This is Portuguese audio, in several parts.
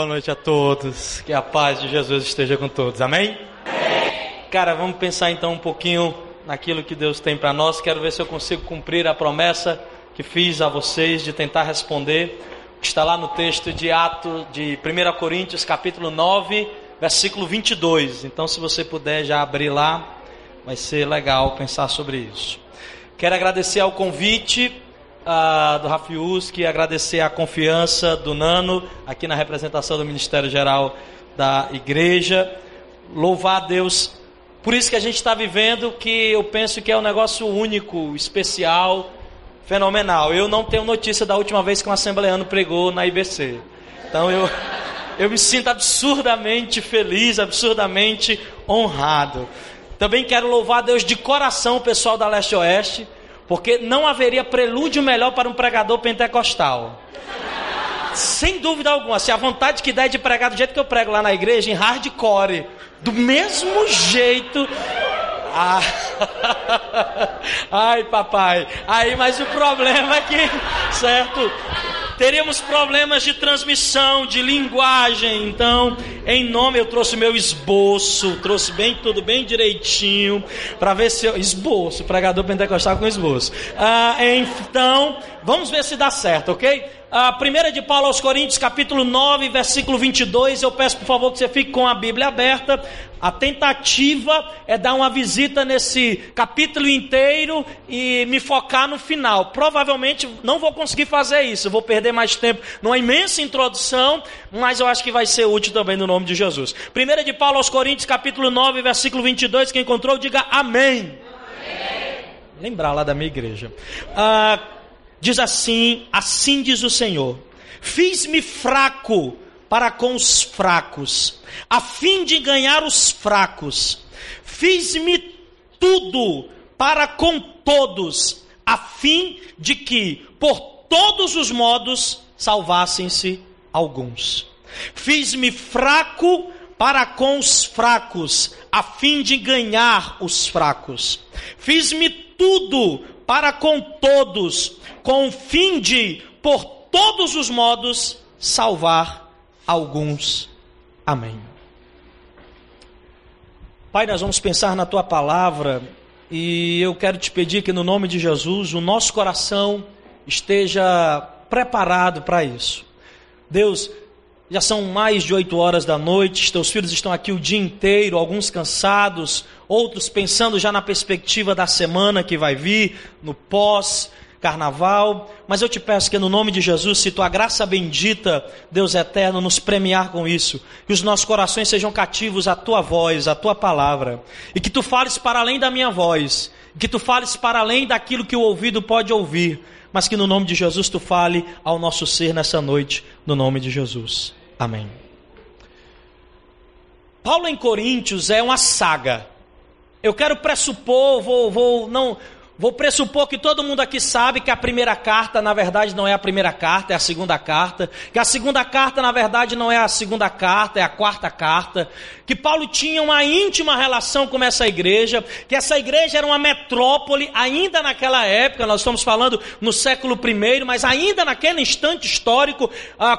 Boa noite a todos. Que a paz de Jesus esteja com todos. Amém? Amém. Cara, vamos pensar então um pouquinho naquilo que Deus tem para nós. Quero ver se eu consigo cumprir a promessa que fiz a vocês de tentar responder. Está lá no texto de Atos de 1 Coríntios, capítulo 9, versículo 22. Então, se você puder já abrir lá, vai ser legal pensar sobre isso. Quero agradecer ao convite uh, do Rafiuski, agradecer a confiança do Nano aqui na representação do Ministério Geral da Igreja. Louvar a Deus por isso que a gente está vivendo que eu penso que é um negócio único, especial, fenomenal. Eu não tenho notícia da última vez que um assembleano pregou na IBC. Então eu, eu me sinto absurdamente feliz, absurdamente honrado. Também quero louvar a Deus de coração o pessoal da Leste Oeste porque não haveria prelúdio melhor para um pregador pentecostal. Sem dúvida alguma, se a vontade que dá é de pregar do jeito que eu prego lá na igreja, em hardcore, do mesmo jeito. Ah. Ai, papai. Aí, mas o problema é que, certo? Teríamos problemas de transmissão, de linguagem. Então, em nome, eu trouxe meu esboço, trouxe bem tudo bem direitinho, para ver se eu. Esboço, pregador pentecostal com esboço. Ah, então, vamos ver se dá certo, ok? A primeira de Paulo aos Coríntios, capítulo 9, versículo 22. Eu peço por favor que você fique com a Bíblia aberta. A tentativa é dar uma visita nesse capítulo inteiro e me focar no final. Provavelmente não vou conseguir fazer isso, vou perder mais tempo numa imensa introdução, mas eu acho que vai ser útil também no nome de Jesus. Primeira de Paulo aos Coríntios, capítulo 9, versículo 22. Quem encontrou, diga amém. amém. Lembrar lá da minha igreja. Ah, Diz assim: Assim diz o Senhor: Fiz-me fraco para com os fracos, a fim de ganhar os fracos. Fiz-me tudo para com todos, a fim de que, por todos os modos, salvassem-se alguns. Fiz-me fraco para com os fracos, a fim de ganhar os fracos. Fiz-me tudo para com todos, com o fim de, por todos os modos, salvar alguns. Amém. Pai, nós vamos pensar na tua palavra e eu quero te pedir que, no nome de Jesus, o nosso coração esteja preparado para isso. Deus, já são mais de oito horas da noite, teus filhos estão aqui o dia inteiro, alguns cansados, outros pensando já na perspectiva da semana que vai vir, no pós carnaval, mas eu te peço que no nome de Jesus, se tua graça bendita, Deus eterno, nos premiar com isso, que os nossos corações sejam cativos à tua voz, à tua palavra, e que tu fales para além da minha voz, que tu fales para além daquilo que o ouvido pode ouvir, mas que no nome de Jesus tu fale ao nosso ser nessa noite, no nome de Jesus. Amém. Paulo em Coríntios é uma saga. Eu quero pressupor, vou, vou não Vou pressupor que todo mundo aqui sabe que a primeira carta, na verdade, não é a primeira carta, é a segunda carta. Que a segunda carta, na verdade, não é a segunda carta, é a quarta carta. Que Paulo tinha uma íntima relação com essa igreja. Que essa igreja era uma metrópole, ainda naquela época, nós estamos falando no século I, mas ainda naquele instante histórico,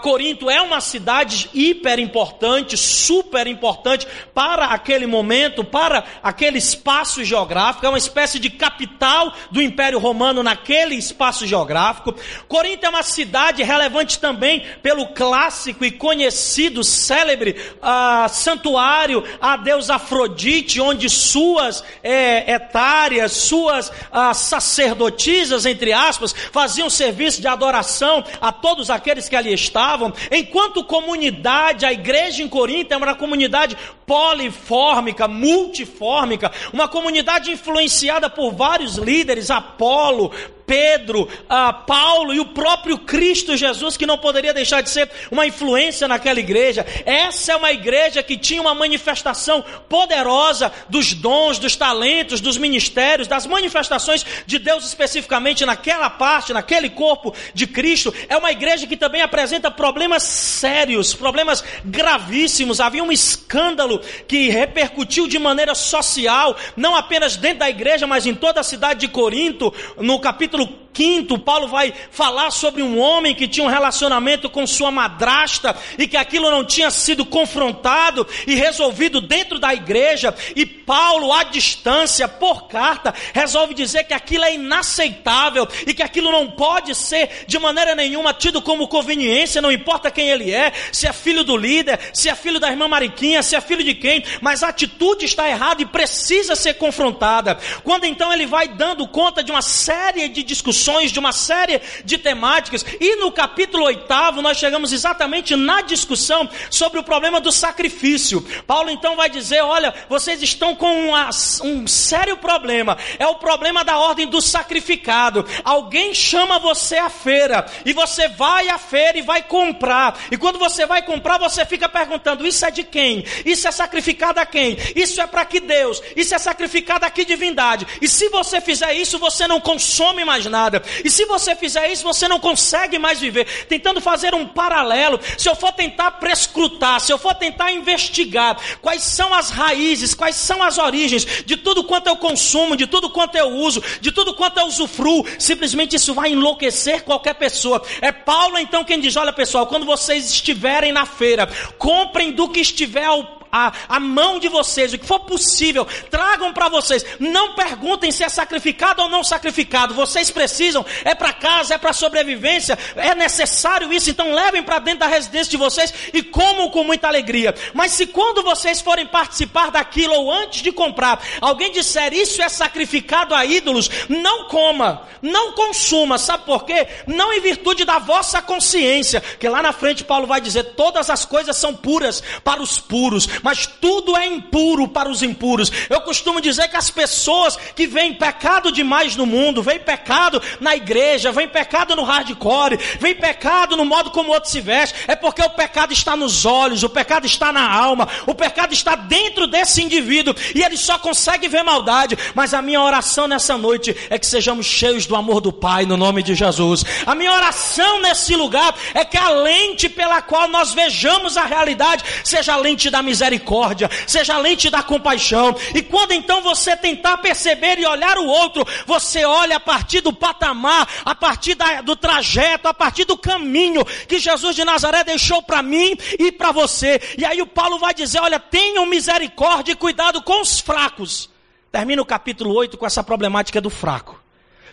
Corinto é uma cidade hiper importante, super importante para aquele momento, para aquele espaço geográfico. É uma espécie de capital do Império Romano naquele espaço geográfico. Corinto é uma cidade relevante também pelo clássico e conhecido, célebre uh, santuário a Deus Afrodite, onde suas é, etárias, suas uh, sacerdotisas, entre aspas, faziam serviço de adoração a todos aqueles que ali estavam. Enquanto comunidade, a igreja em Corinto é uma comunidade polifórmica, multifórmica, uma comunidade influenciada por vários líderes líderes, Apolo, Pedro, ah, Paulo e o próprio Cristo Jesus, que não poderia deixar de ser uma influência naquela igreja. Essa é uma igreja que tinha uma manifestação poderosa dos dons, dos talentos, dos ministérios, das manifestações de Deus especificamente naquela parte, naquele corpo de Cristo. É uma igreja que também apresenta problemas sérios, problemas gravíssimos. Havia um escândalo que repercutiu de maneira social, não apenas dentro da igreja, mas em toda a cidade de Corinto, no capítulo capítulo quinto, Paulo vai falar sobre um homem que tinha um relacionamento com sua madrasta e que aquilo não tinha sido confrontado e resolvido dentro da igreja. E Paulo, à distância, por carta, resolve dizer que aquilo é inaceitável e que aquilo não pode ser de maneira nenhuma tido como conveniência, não importa quem ele é, se é filho do líder, se é filho da irmã Mariquinha, se é filho de quem, mas a atitude está errada e precisa ser confrontada. Quando então ele vai dando conta de uma série de discussões, de uma série de temáticas, e no capítulo oitavo nós chegamos exatamente na discussão sobre o problema do sacrifício. Paulo então vai dizer: olha, vocês estão com uma, um sério problema, é o problema da ordem do sacrificado. Alguém chama você à feira, e você vai à feira e vai comprar, e quando você vai comprar, você fica perguntando: isso é de quem? Isso é sacrificado a quem? Isso é para que Deus? Isso é sacrificado a que divindade? E se você fizer isso, você não consome mais nada. E se você fizer isso, você não consegue mais viver. Tentando fazer um paralelo, se eu for tentar prescrutar, se eu for tentar investigar quais são as raízes, quais são as origens de tudo quanto eu consumo, de tudo quanto eu uso, de tudo quanto eu usufruo, simplesmente isso vai enlouquecer qualquer pessoa. É Paulo então quem diz: olha pessoal, quando vocês estiverem na feira, comprem do que estiver ao a, a mão de vocês, o que for possível, tragam para vocês. Não perguntem se é sacrificado ou não sacrificado. Vocês precisam, é para casa, é para sobrevivência, é necessário isso. Então levem para dentro da residência de vocês e comam com muita alegria. Mas se quando vocês forem participar daquilo ou antes de comprar, alguém disser isso é sacrificado a ídolos, não coma, não consuma. Sabe por quê? Não em virtude da vossa consciência, que lá na frente Paulo vai dizer: todas as coisas são puras para os puros, mas tudo é impuro para os impuros. Eu costumo dizer que as pessoas que veem pecado demais no mundo, veem pecado na igreja, veem pecado no hardcore, veem pecado no modo como o outro se veste, é porque o pecado está nos olhos, o pecado está na alma, o pecado está dentro desse indivíduo e ele só consegue ver maldade. Mas a minha oração nessa noite é que sejamos cheios do amor do Pai no nome de Jesus. A minha oração nesse lugar é que a lente pela qual nós vejamos a realidade seja a lente da miséria misericórdia, seja a lente da compaixão. E quando então você tentar perceber e olhar o outro, você olha a partir do patamar, a partir da, do trajeto, a partir do caminho que Jesus de Nazaré deixou para mim e para você. E aí o Paulo vai dizer: olha, tenham misericórdia e cuidado com os fracos. Termina o capítulo 8 com essa problemática do fraco.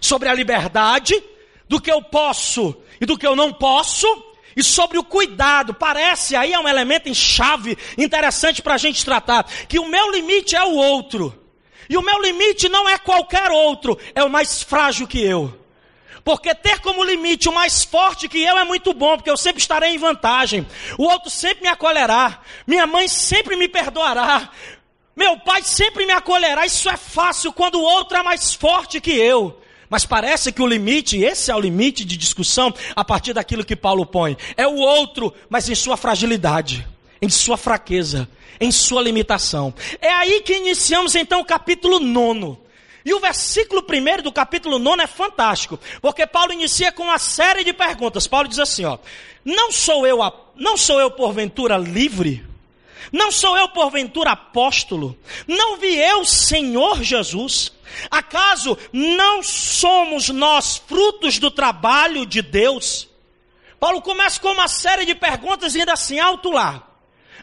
Sobre a liberdade, do que eu posso e do que eu não posso, e sobre o cuidado. Parece aí é um elemento em chave interessante para a gente tratar. Que o meu limite é o outro. E o meu limite não é qualquer outro, é o mais frágil que eu. Porque ter como limite o mais forte que eu é muito bom, porque eu sempre estarei em vantagem. O outro sempre me acolherá. Minha mãe sempre me perdoará. Meu pai sempre me acolherá. Isso é fácil quando o outro é mais forte que eu. Mas parece que o limite, esse é o limite de discussão a partir daquilo que Paulo põe. É o outro, mas em sua fragilidade, em sua fraqueza, em sua limitação. É aí que iniciamos então o capítulo nono. E o versículo primeiro do capítulo nono é fantástico, porque Paulo inicia com uma série de perguntas. Paulo diz assim, ó: Não sou eu, não sou eu porventura livre? Não sou eu porventura apóstolo? Não vi eu Senhor Jesus? Acaso não somos nós frutos do trabalho de Deus? Paulo começa com uma série de perguntas ainda assim alto lá.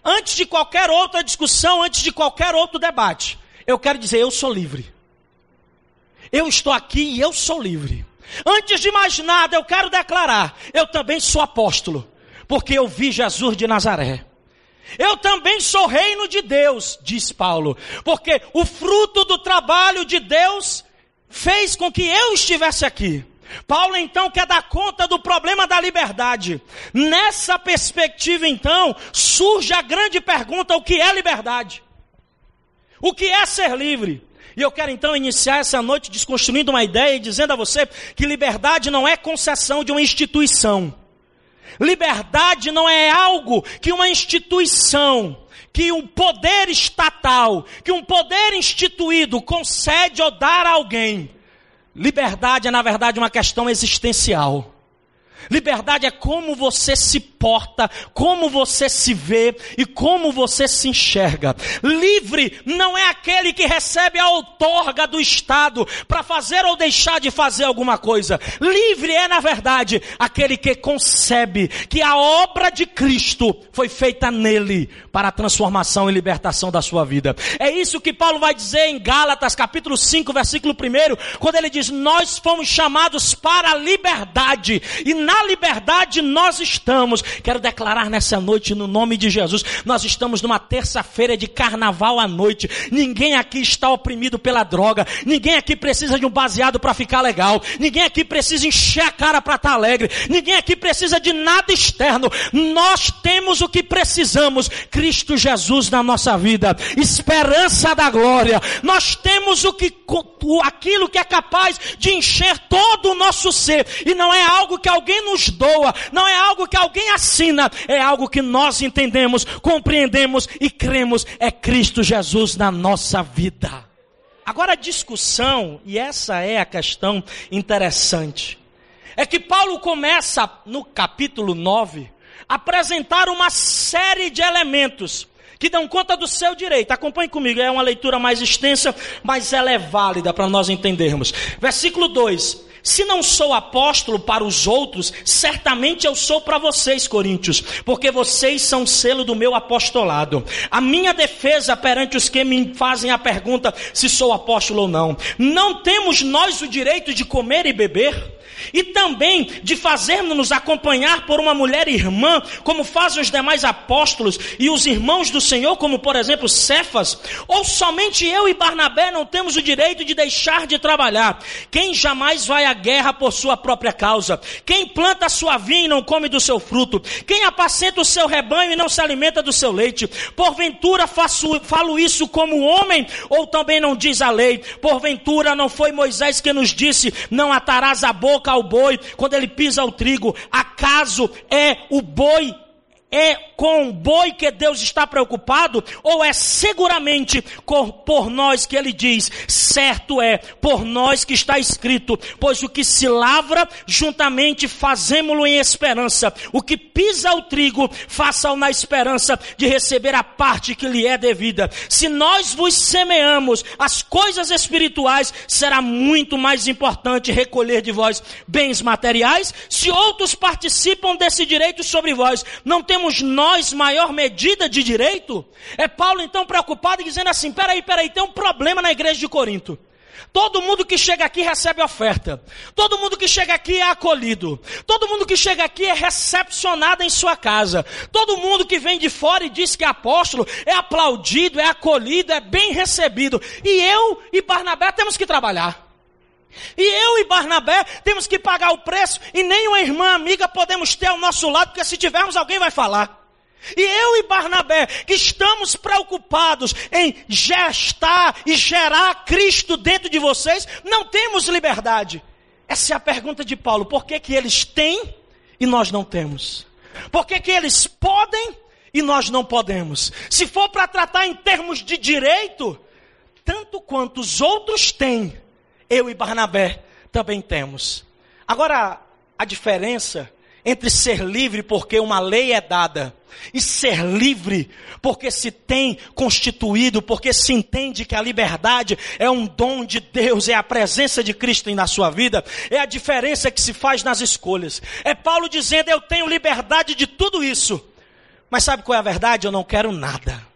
Antes de qualquer outra discussão, antes de qualquer outro debate, eu quero dizer, eu sou livre. Eu estou aqui e eu sou livre. Antes de mais nada, eu quero declarar, eu também sou apóstolo, porque eu vi Jesus de Nazaré. Eu também sou reino de Deus, diz Paulo, porque o fruto do trabalho de Deus fez com que eu estivesse aqui. Paulo então quer dar conta do problema da liberdade. Nessa perspectiva, então, surge a grande pergunta: o que é liberdade? O que é ser livre? E eu quero então iniciar essa noite desconstruindo uma ideia e dizendo a você que liberdade não é concessão de uma instituição. Liberdade não é algo que uma instituição, que um poder estatal, que um poder instituído concede ou dá a alguém. Liberdade é, na verdade, uma questão existencial. Liberdade é como você se importa como você se vê e como você se enxerga. Livre não é aquele que recebe a outorga do Estado para fazer ou deixar de fazer alguma coisa. Livre é, na verdade, aquele que concebe que a obra de Cristo foi feita nele para a transformação e libertação da sua vida. É isso que Paulo vai dizer em Gálatas, capítulo 5, versículo 1, quando ele diz: Nós fomos chamados para a liberdade, e na liberdade nós estamos. Quero declarar nessa noite, no nome de Jesus, nós estamos numa terça-feira de carnaval à noite. Ninguém aqui está oprimido pela droga, ninguém aqui precisa de um baseado para ficar legal, ninguém aqui precisa encher a cara para estar tá alegre, ninguém aqui precisa de nada externo. Nós temos o que precisamos, Cristo Jesus na nossa vida, esperança da glória. Nós temos o que aquilo que é capaz de encher todo o nosso ser, e não é algo que alguém nos doa, não é algo que alguém assina, é algo que nós entendemos, compreendemos e cremos, é Cristo Jesus na nossa vida. Agora a discussão, e essa é a questão interessante, é que Paulo começa no capítulo 9 a apresentar uma série de elementos que dão conta do seu direito. Acompanhe comigo, é uma leitura mais extensa, mas ela é válida para nós entendermos. Versículo 2: se não sou apóstolo para os outros, certamente eu sou para vocês, coríntios, porque vocês são selo do meu apostolado. A minha defesa perante os que me fazem a pergunta se sou apóstolo ou não. Não temos nós o direito de comer e beber? E também de fazermos-nos acompanhar por uma mulher irmã, como fazem os demais apóstolos e os irmãos do Senhor, como por exemplo Cefas, ou somente eu e Barnabé não temos o direito de deixar de trabalhar? Quem jamais vai à guerra por sua própria causa? Quem planta sua vinha e não come do seu fruto? Quem apacenta o seu rebanho e não se alimenta do seu leite? Porventura faço, falo isso como homem, ou também não diz a lei? Porventura não foi Moisés que nos disse: não atarás a boca ao boi quando ele pisa o trigo. Acaso é o boi é com o boi que Deus está preocupado, ou é seguramente por nós que ele diz, certo é, por nós que está escrito, pois o que se lavra, juntamente fazemos-lo em esperança, o que pisa o trigo, faça-o na esperança de receber a parte que lhe é devida. Se nós vos semeamos as coisas espirituais, será muito mais importante recolher de vós bens materiais, se outros participam desse direito sobre vós, não temos temos nós maior medida de direito? É Paulo então preocupado e dizendo assim: peraí, peraí, tem um problema na igreja de Corinto. Todo mundo que chega aqui recebe oferta. Todo mundo que chega aqui é acolhido. Todo mundo que chega aqui é recepcionado em sua casa. Todo mundo que vem de fora e diz que é apóstolo é aplaudido, é acolhido, é bem recebido. E eu e Barnabé temos que trabalhar. E eu e Barnabé temos que pagar o preço e nem uma irmã amiga podemos ter ao nosso lado, porque se tivermos alguém vai falar. E eu e Barnabé, que estamos preocupados em gestar e gerar Cristo dentro de vocês, não temos liberdade. Essa é a pergunta de Paulo. Por que, que eles têm e nós não temos? Por que, que eles podem e nós não podemos? Se for para tratar em termos de direito, tanto quanto os outros têm, eu e Barnabé também temos. Agora, a diferença entre ser livre porque uma lei é dada e ser livre porque se tem constituído, porque se entende que a liberdade é um dom de Deus, é a presença de Cristo na sua vida, é a diferença que se faz nas escolhas. É Paulo dizendo: Eu tenho liberdade de tudo isso, mas sabe qual é a verdade? Eu não quero nada.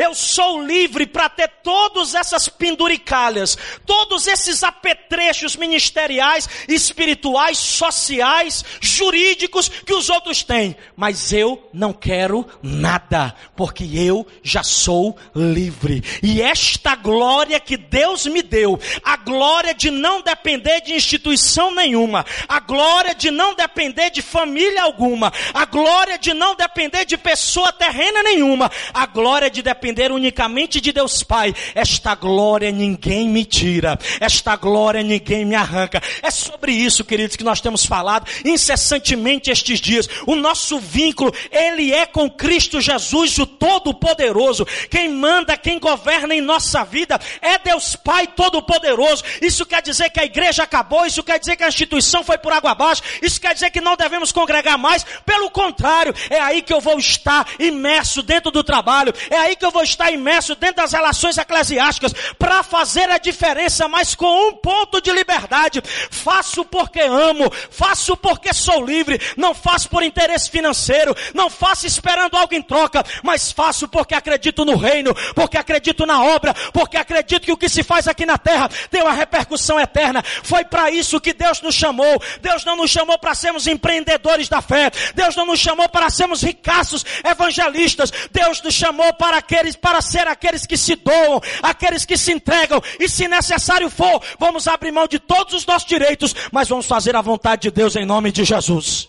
Eu sou livre para ter todas essas penduricalhas, todos esses apetrechos ministeriais, espirituais, sociais, jurídicos que os outros têm. Mas eu não quero nada, porque eu já sou livre. E esta glória que Deus me deu, a glória de não depender de instituição nenhuma, a glória de não depender de família alguma, a glória de não depender de pessoa terrena nenhuma, a glória de depender depender unicamente de Deus Pai, esta glória ninguém me tira, esta glória ninguém me arranca. É sobre isso, queridos, que nós temos falado incessantemente estes dias. O nosso vínculo, ele é com Cristo Jesus, o Todo-Poderoso. Quem manda, quem governa em nossa vida é Deus Pai Todo-Poderoso. Isso quer dizer que a igreja acabou, isso quer dizer que a instituição foi por água abaixo, isso quer dizer que não devemos congregar mais. Pelo contrário, é aí que eu vou estar imerso dentro do trabalho, é aí que eu vou estar imerso dentro das relações eclesiásticas para fazer a diferença, mas com um ponto de liberdade. Faço porque amo, faço porque sou livre, não faço por interesse financeiro, não faço esperando algo em troca, mas faço porque acredito no reino, porque acredito na obra, porque acredito que o que se faz aqui na terra tem uma repercussão eterna. Foi para isso que Deus nos chamou. Deus não nos chamou para sermos empreendedores da fé. Deus não nos chamou para sermos ricaços evangelistas. Deus nos chamou para aqueles para ser aqueles que se doam, aqueles que se entregam e se necessário for, vamos abrir mão de todos os nossos direitos, mas vamos fazer a vontade de Deus em nome de Jesus.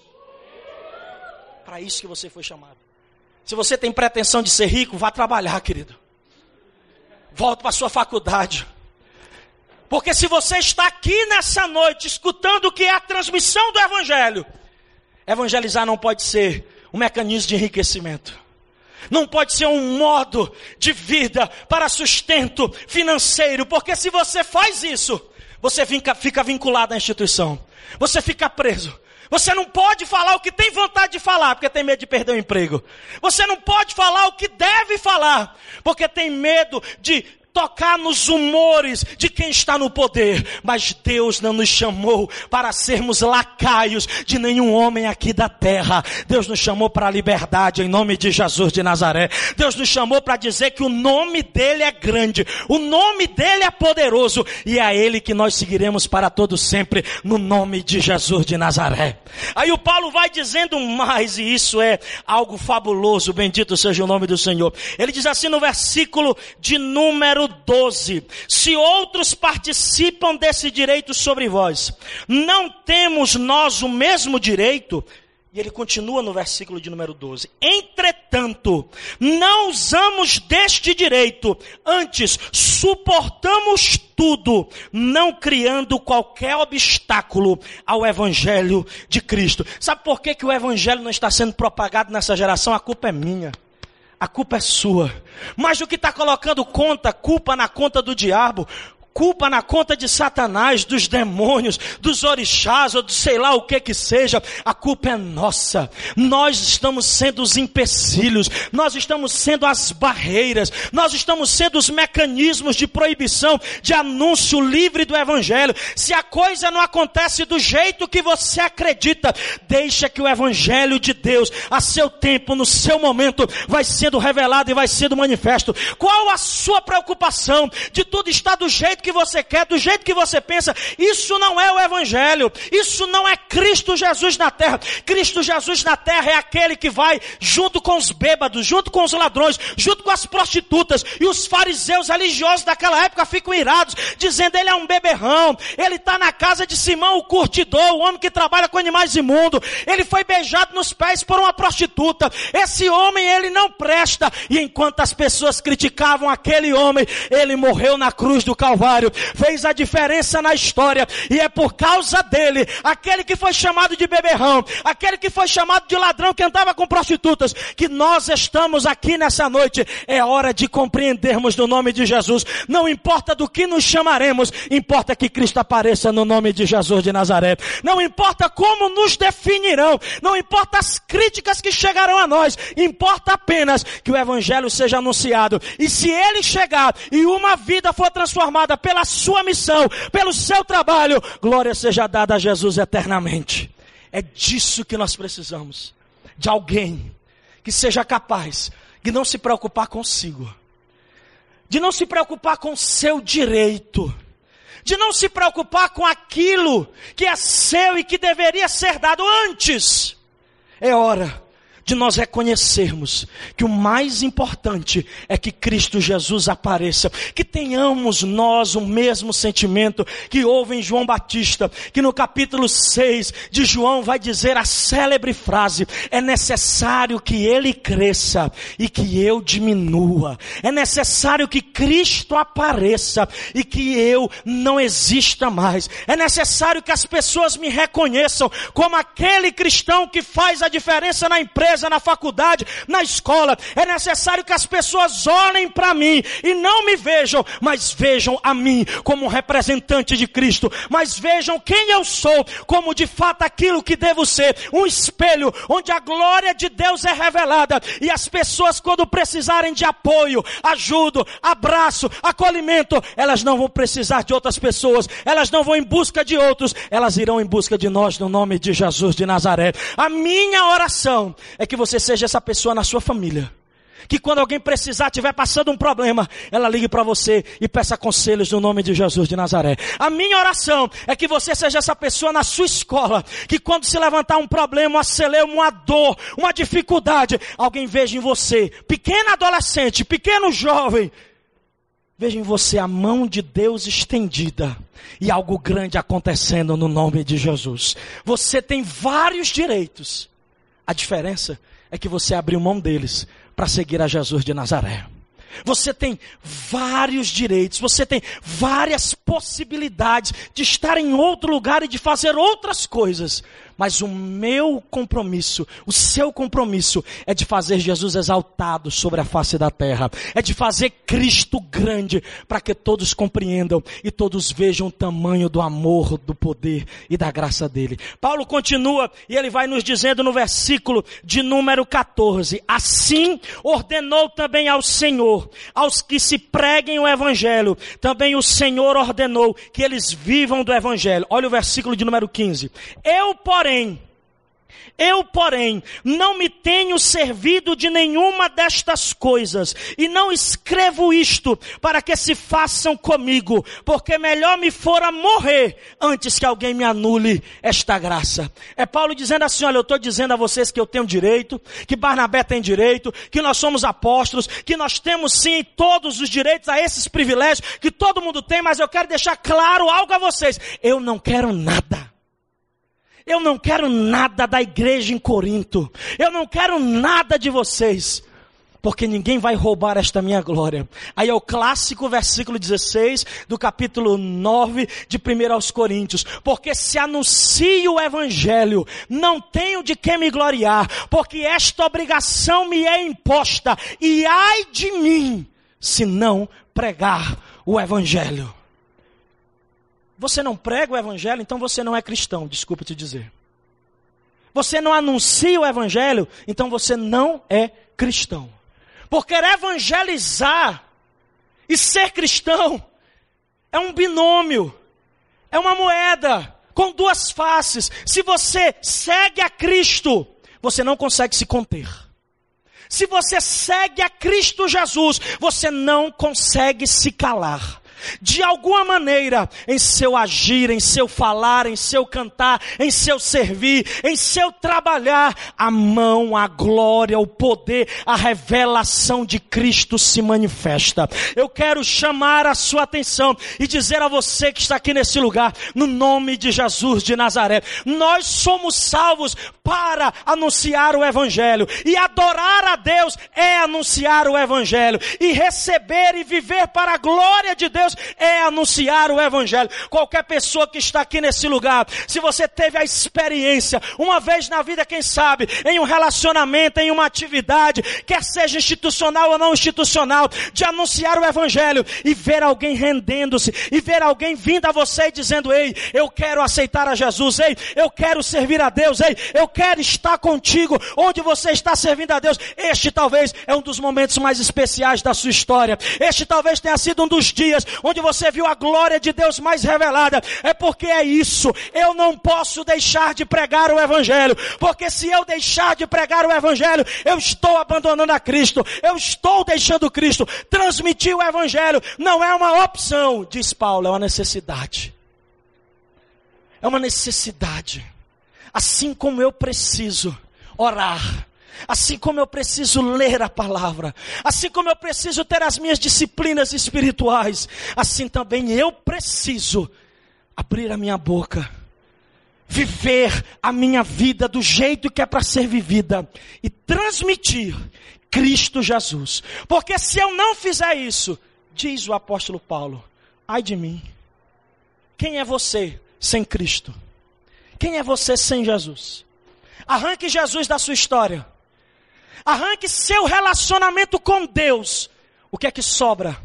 Para isso que você foi chamado. Se você tem pretensão de ser rico, vá trabalhar, querido. Volte para sua faculdade. Porque se você está aqui nessa noite escutando o que é a transmissão do Evangelho, evangelizar não pode ser um mecanismo de enriquecimento. Não pode ser um modo de vida para sustento financeiro, porque se você faz isso, você fica, vinculado à instituição. Você fica preso. Você não pode falar o que tem vontade de falar, porque tem medo de perder o emprego. Você não pode falar o que deve falar, porque tem medo de tocar nos humores de quem está no poder, mas Deus não nos chamou para sermos lacaios de nenhum homem aqui da terra. Deus nos chamou para a liberdade em nome de Jesus de Nazaré. Deus nos chamou para dizer que o nome dele é grande, o nome dele é poderoso e é a ele que nós seguiremos para todo sempre no nome de Jesus de Nazaré. Aí o Paulo vai dizendo mais e isso é algo fabuloso, bendito seja o nome do Senhor. Ele diz assim no versículo de número número 12. Se outros participam desse direito sobre vós, não temos nós o mesmo direito? E ele continua no versículo de número 12. Entretanto, não usamos deste direito, antes suportamos tudo, não criando qualquer obstáculo ao evangelho de Cristo. Sabe por que, que o evangelho não está sendo propagado nessa geração? A culpa é minha a culpa é sua. Mas o que está colocando conta, culpa na conta do diabo, culpa na conta de Satanás, dos demônios, dos orixás, ou de sei lá o que que seja, a culpa é nossa. Nós estamos sendo os empecilhos, nós estamos sendo as barreiras, nós estamos sendo os mecanismos de proibição, de anúncio livre do evangelho. Se a coisa não acontece do jeito que você acredita, deixa que o evangelho de Deus, a seu tempo, no seu momento, vai sendo revelado e vai sendo manifesto. Qual a sua preocupação de tudo estar do jeito jeito que você quer, do jeito que você pensa. Isso não é o Evangelho. Isso não é Cristo Jesus na terra. Cristo Jesus na terra é aquele que vai junto com os bêbados, junto com os ladrões, junto com as prostitutas. E os fariseus religiosos daquela época ficam irados, dizendo ele é um beberrão. Ele está na casa de Simão, o curtidor, o homem que trabalha com animais imundos. Ele foi beijado nos pés por uma prostituta. Esse homem, ele não presta. E enquanto as pessoas criticavam aquele homem, ele morreu na cruz do Calvário Fez a diferença na história, e é por causa dele, aquele que foi chamado de beberrão, aquele que foi chamado de ladrão que andava com prostitutas, que nós estamos aqui nessa noite. É hora de compreendermos no nome de Jesus. Não importa do que nos chamaremos, importa que Cristo apareça no nome de Jesus de Nazaré. Não importa como nos definirão, não importa as críticas que chegarão a nós, importa apenas que o Evangelho seja anunciado. E se ele chegar e uma vida for transformada pela sua missão, pelo seu trabalho, glória seja dada a Jesus eternamente. É disso que nós precisamos. De alguém que seja capaz de não se preocupar consigo, de não se preocupar com seu direito, de não se preocupar com aquilo que é seu e que deveria ser dado antes. É hora de nós reconhecermos que o mais importante é que Cristo Jesus apareça, que tenhamos nós o mesmo sentimento que houve em João Batista, que no capítulo 6 de João vai dizer a célebre frase: é necessário que ele cresça e que eu diminua, é necessário que Cristo apareça e que eu não exista mais, é necessário que as pessoas me reconheçam como aquele cristão que faz a diferença na empresa na faculdade, na escola. É necessário que as pessoas olhem para mim e não me vejam, mas vejam a mim como um representante de Cristo, mas vejam quem eu sou, como de fato aquilo que devo ser, um espelho onde a glória de Deus é revelada e as pessoas quando precisarem de apoio, ajuda, abraço, acolhimento, elas não vão precisar de outras pessoas, elas não vão em busca de outros, elas irão em busca de nós no nome de Jesus de Nazaré. A minha oração é que você seja essa pessoa na sua família. Que quando alguém precisar, estiver passando um problema, ela ligue para você e peça conselhos no nome de Jesus de Nazaré. A minha oração é que você seja essa pessoa na sua escola. Que quando se levantar um problema, uma celeuma, uma dor, uma dificuldade, alguém veja em você, pequeno adolescente, pequeno jovem, veja em você a mão de Deus estendida e algo grande acontecendo no nome de Jesus. Você tem vários direitos a diferença é que você abriu mão deles para seguir a Jesus de Nazaré. Você tem vários direitos, você tem várias possibilidades de estar em outro lugar e de fazer outras coisas, mas o meu compromisso, o seu compromisso é de fazer Jesus exaltado sobre a face da terra, é de fazer Cristo grande para que todos compreendam e todos vejam o tamanho do amor, do poder e da graça dele. Paulo continua e ele vai nos dizendo no versículo de número 14: Assim ordenou também ao Senhor, aos que se preguem o evangelho, também o Senhor ordenou que eles vivam do evangelho. Olha o versículo de número 15. Eu, porém, porém, eu, porém, não me tenho servido de nenhuma destas coisas, e não escrevo isto para que se façam comigo, porque melhor me fora morrer antes que alguém me anule esta graça. É Paulo dizendo assim: olha, eu estou dizendo a vocês que eu tenho direito, que Barnabé tem direito, que nós somos apóstolos, que nós temos sim todos os direitos a esses privilégios que todo mundo tem, mas eu quero deixar claro algo a vocês: eu não quero nada eu não quero nada da igreja em Corinto. Eu não quero nada de vocês. Porque ninguém vai roubar esta minha glória. Aí é o clássico versículo 16 do capítulo 9 de 1 aos Coríntios. Porque se anuncio o evangelho, não tenho de que me gloriar, porque esta obrigação me é imposta, e ai de mim, se não pregar o evangelho. Você não prega o evangelho, então você não é cristão, desculpa te dizer. Você não anuncia o evangelho, então você não é cristão. Porque evangelizar e ser cristão é um binômio, é uma moeda com duas faces. Se você segue a Cristo, você não consegue se conter. Se você segue a Cristo Jesus, você não consegue se calar de alguma maneira, em seu agir, em seu falar, em seu cantar, em seu servir, em seu trabalhar, a mão, a glória, o poder, a revelação de Cristo se manifesta. Eu quero chamar a sua atenção e dizer a você que está aqui nesse lugar, no nome de Jesus de Nazaré, nós somos salvos para anunciar o Evangelho, e adorar a Deus é anunciar o Evangelho, e receber e viver para a glória de Deus É anunciar o Evangelho. Qualquer pessoa que está aqui nesse lugar, se você teve a experiência, uma vez na vida, quem sabe, em um relacionamento, em uma atividade, quer seja institucional ou não institucional, de anunciar o Evangelho e ver alguém rendendo-se, e ver alguém vindo a você e dizendo: Ei, eu quero aceitar a Jesus, ei, eu quero servir a Deus, ei, eu quero estar contigo onde você está servindo a Deus. Este talvez é um dos momentos mais especiais da sua história. Este talvez tenha sido um dos dias onde você viu a glória de Deus mais revelada, é porque é isso. Eu não posso deixar de pregar o Evangelho, porque se eu deixar de pregar o Evangelho, eu estou abandonando a Cristo, eu estou deixando Cristo. Transmitir o Evangelho não é uma opção, diz Paulo, é uma necessidade. É uma necessidade. Assim como eu preciso orar, Assim como eu preciso ler a palavra, assim como eu preciso ter as minhas disciplinas espirituais, assim também eu preciso abrir a minha boca, viver a minha vida do jeito que é para ser vivida e transmitir Cristo Jesus. Porque se eu não fizer isso, diz o apóstolo Paulo, ai de mim. Quem é você sem Cristo? Quem é você sem Jesus? Arranque Jesus da sua história. Arranque seu relacionamento com Deus. O que é que sobra?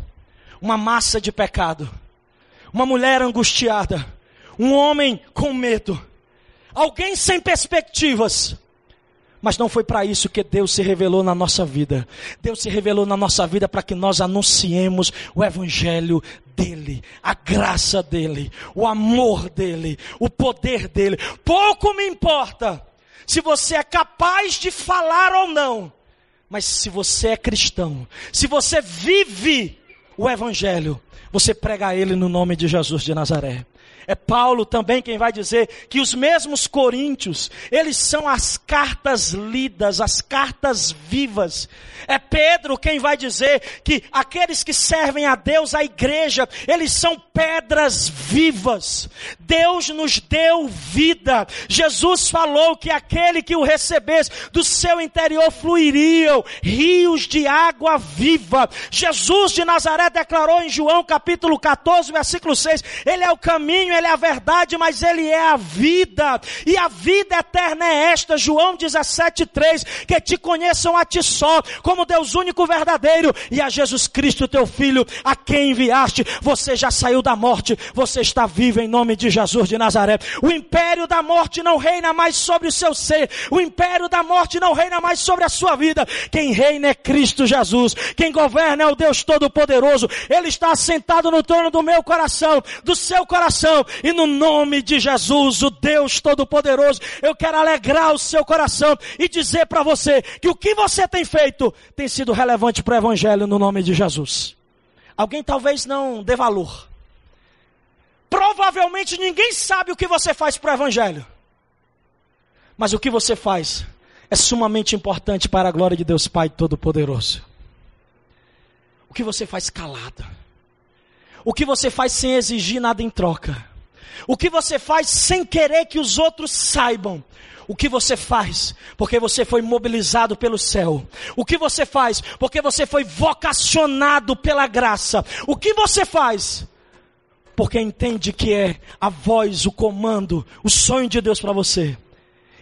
Uma massa de pecado. Uma mulher angustiada. Um homem com medo. Alguém sem perspectivas. Mas não foi para isso que Deus se revelou na nossa vida. Deus se revelou na nossa vida para que nós anunciemos o Evangelho dele, a graça dele, o amor dele, o poder dele. Pouco me importa se você é capaz de falar ou não, mas se você é cristão, se você vive o Evangelho, você prega ele no nome de Jesus de Nazaré. É Paulo também quem vai dizer que os mesmos coríntios, eles são as cartas lidas, as cartas vivas. É Pedro quem vai dizer que aqueles que servem a Deus, a igreja, eles são pedras vivas. Deus nos deu vida. Jesus falou que aquele que o recebesse do seu interior fluiriam rios de água viva. Jesus de Nazaré declarou em João capítulo 14, versículo 6, ele é o caminho, ele é a verdade, mas ele é a vida. E a vida eterna é esta, João 17:3, que te conheçam a ti só, como Deus único verdadeiro, e a Jesus Cristo teu filho, a quem enviaste. Você já saiu da morte, você está vivo em nome de Jesus de Nazaré. O império da morte não reina mais sobre o seu ser. O império da morte não reina mais sobre a sua vida. Quem reina é Cristo Jesus. Quem governa é o Deus todo-poderoso. Ele está assentado no trono do meu coração, do seu coração, e no nome de Jesus, o Deus Todo-Poderoso, eu quero alegrar o seu coração e dizer para você que o que você tem feito tem sido relevante para o Evangelho no nome de Jesus. Alguém talvez não dê valor. Provavelmente ninguém sabe o que você faz para o Evangelho. Mas o que você faz é sumamente importante para a glória de Deus Pai Todo-Poderoso. O que você faz calado. O que você faz sem exigir nada em troca. O que você faz sem querer que os outros saibam. O que você faz porque você foi mobilizado pelo céu. O que você faz porque você foi vocacionado pela graça. O que você faz porque entende que é a voz, o comando, o sonho de Deus para você.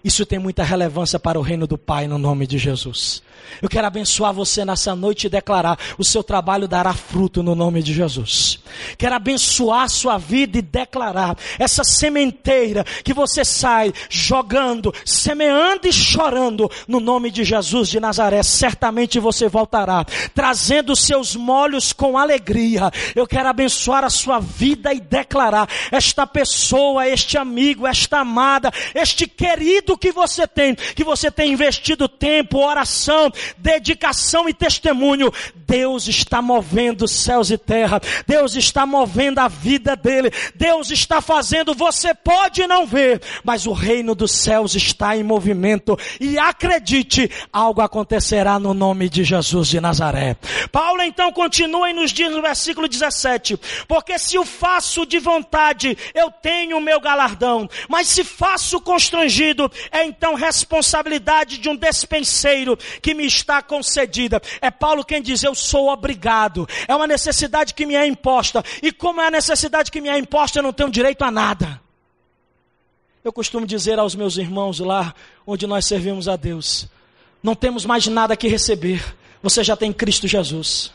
Isso tem muita relevância para o reino do Pai no nome de Jesus. Eu quero abençoar você nessa noite e declarar: o seu trabalho dará fruto no nome de Jesus. Quero abençoar a sua vida e declarar essa sementeira que você sai jogando, semeando e chorando no nome de Jesus de Nazaré. Certamente você voltará trazendo seus molhos com alegria. Eu quero abençoar a sua vida e declarar: esta pessoa, este amigo, esta amada, este querido que você tem, que você tem investido tempo, oração, dedicação e testemunho, Deus está movendo céus e terra, Deus está movendo a vida dele, Deus está fazendo, você pode não ver, mas o reino dos céus está em movimento, e acredite, algo acontecerá no nome de Jesus de Nazaré. Paulo então continua e nos diz no versículo 17: Porque se o faço de vontade, eu tenho o meu galardão, mas se faço constrangido, é então responsabilidade de um despenseiro que me está concedida. É Paulo quem diz: Eu sou obrigado. É uma necessidade que me é imposta. E como é a necessidade que me é imposta, eu não tenho direito a nada. Eu costumo dizer aos meus irmãos lá onde nós servimos a Deus: Não temos mais nada que receber. Você já tem Cristo Jesus.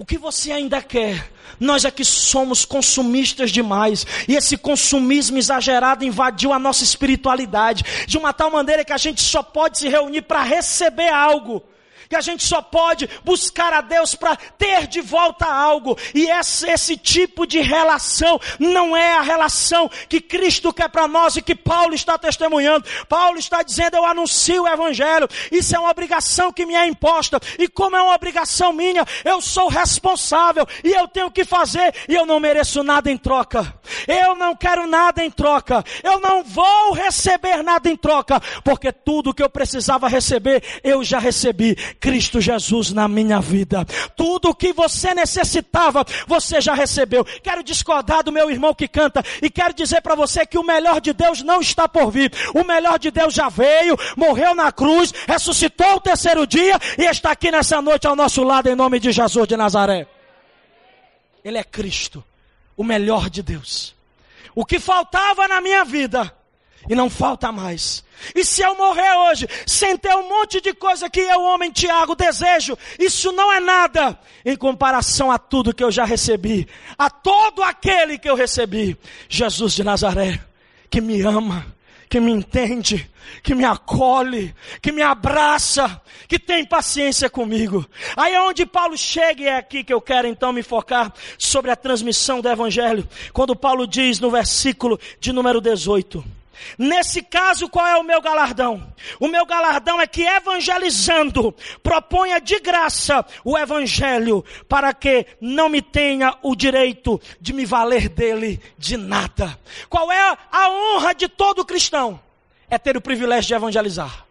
O que você ainda quer? Nós aqui somos consumistas demais. E esse consumismo exagerado invadiu a nossa espiritualidade. De uma tal maneira que a gente só pode se reunir para receber algo. Que a gente só pode buscar a Deus para ter de volta algo. E esse, esse tipo de relação não é a relação que Cristo quer para nós e que Paulo está testemunhando. Paulo está dizendo: Eu anuncio o Evangelho. Isso é uma obrigação que me é imposta. E como é uma obrigação minha, eu sou responsável e eu tenho que fazer. E eu não mereço nada em troca. Eu não quero nada em troca. Eu não vou receber nada em troca, porque tudo que eu precisava receber, eu já recebi. Cristo Jesus na minha vida. Tudo que você necessitava, você já recebeu. Quero discordar do meu irmão que canta e quero dizer para você que o melhor de Deus não está por vir. O melhor de Deus já veio, morreu na cruz, ressuscitou o terceiro dia e está aqui nessa noite ao nosso lado em nome de Jesus de Nazaré. Ele é Cristo, o melhor de Deus. O que faltava na minha vida, e não falta mais. E se eu morrer hoje, sem ter um monte de coisa que eu, homem Tiago, desejo, isso não é nada em comparação a tudo que eu já recebi, a todo aquele que eu recebi. Jesus de Nazaré, que me ama, que me entende, que me acolhe, que me abraça, que tem paciência comigo. Aí é onde Paulo chega e é aqui que eu quero então me focar sobre a transmissão do Evangelho. Quando Paulo diz no versículo de número 18. Nesse caso, qual é o meu galardão? O meu galardão é que evangelizando, proponha de graça o evangelho, para que não me tenha o direito de me valer dele de nada. Qual é a honra de todo cristão? É ter o privilégio de evangelizar.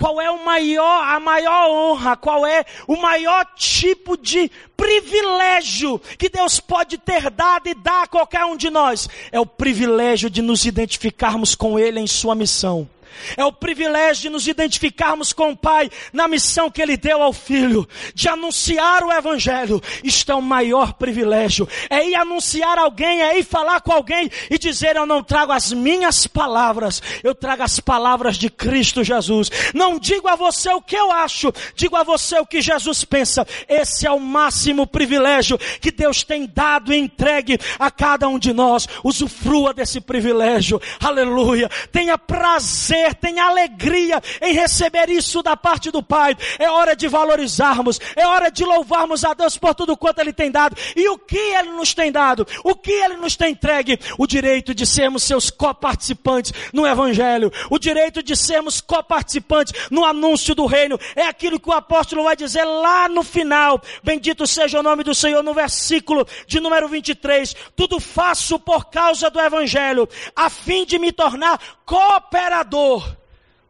Qual é o maior, a maior honra? Qual é o maior tipo de privilégio que Deus pode ter dado e dar a qualquer um de nós? É o privilégio de nos identificarmos com Ele em Sua missão. É o privilégio de nos identificarmos com o Pai na missão que Ele deu ao Filho, de anunciar o Evangelho. Isto é o maior privilégio. É ir anunciar alguém, é ir falar com alguém e dizer: Eu não trago as minhas palavras, eu trago as palavras de Cristo Jesus. Não digo a você o que eu acho, digo a você o que Jesus pensa. Esse é o máximo privilégio que Deus tem dado e entregue a cada um de nós. Usufrua desse privilégio. Aleluia. Tenha prazer prazer, tem alegria em receber isso da parte do Pai. É hora de valorizarmos, é hora de louvarmos a Deus por tudo quanto Ele tem dado. E o que Ele nos tem dado? O que Ele nos tem entregue? O direito de sermos seus coparticipantes no Evangelho, o direito de sermos coparticipantes no anúncio do Reino. É aquilo que o apóstolo vai dizer lá no final. Bendito seja o nome do Senhor, no versículo de número 23. Tudo faço por causa do Evangelho, a fim de me tornar cooperador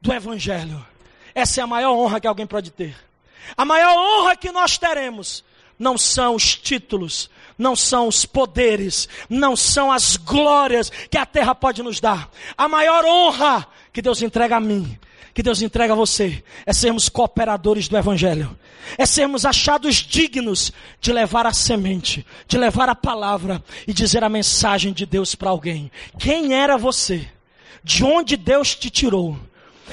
do Evangelho. Essa é a maior honra que alguém pode ter. A maior honra que nós teremos não são os títulos, não são os poderes, não são as glórias que a terra pode nos dar. A maior honra que Deus entrega a mim, que Deus entrega a você, é sermos cooperadores do Evangelho, é sermos achados dignos de levar a semente, de levar a palavra e dizer a mensagem de Deus para alguém. Quem era você? De onde Deus te tirou?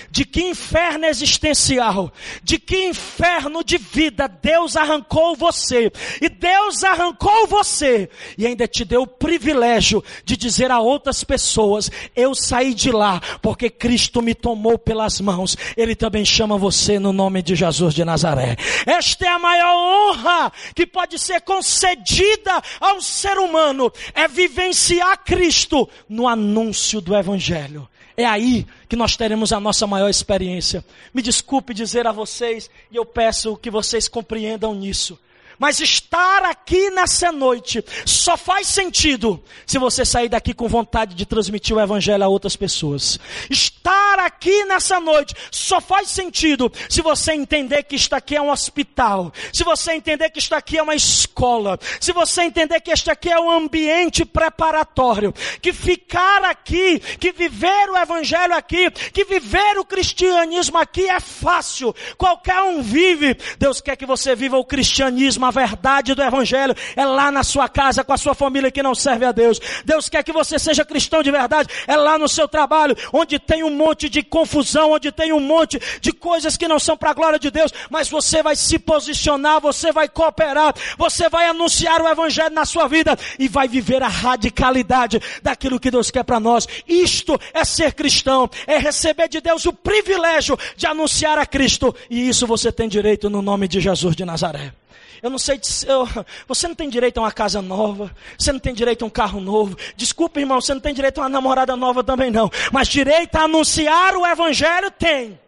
De que inferno existencial, de que inferno de vida Deus arrancou você. E Deus arrancou você e ainda te deu o privilégio de dizer a outras pessoas: Eu saí de lá porque Cristo me tomou pelas mãos. Ele também chama você no nome de Jesus de Nazaré. Esta é a maior honra que pode ser concedida ao ser humano: é vivenciar Cristo no anúncio do Evangelho. É aí que nós teremos a nossa maior experiência. Me desculpe dizer a vocês, e eu peço que vocês compreendam nisso. Mas estar aqui nessa noite só faz sentido se você sair daqui com vontade de transmitir o evangelho a outras pessoas. Estar aqui nessa noite só faz sentido se você entender que isto aqui é um hospital, se você entender que isto aqui é uma escola, se você entender que este aqui é um ambiente preparatório, que ficar aqui, que viver o evangelho aqui, que viver o cristianismo aqui é fácil. Qualquer um vive. Deus quer que você viva o cristianismo a verdade do Evangelho é lá na sua casa, com a sua família que não serve a Deus. Deus quer que você seja cristão de verdade, é lá no seu trabalho, onde tem um monte de confusão, onde tem um monte de coisas que não são para a glória de Deus, mas você vai se posicionar, você vai cooperar, você vai anunciar o Evangelho na sua vida e vai viver a radicalidade daquilo que Deus quer para nós. Isto é ser cristão, é receber de Deus o privilégio de anunciar a Cristo, e isso você tem direito no nome de Jesus de Nazaré. Eu não sei, eu, você não tem direito a uma casa nova, você não tem direito a um carro novo. Desculpa, irmão, você não tem direito a uma namorada nova também não. Mas direito a anunciar o evangelho tem.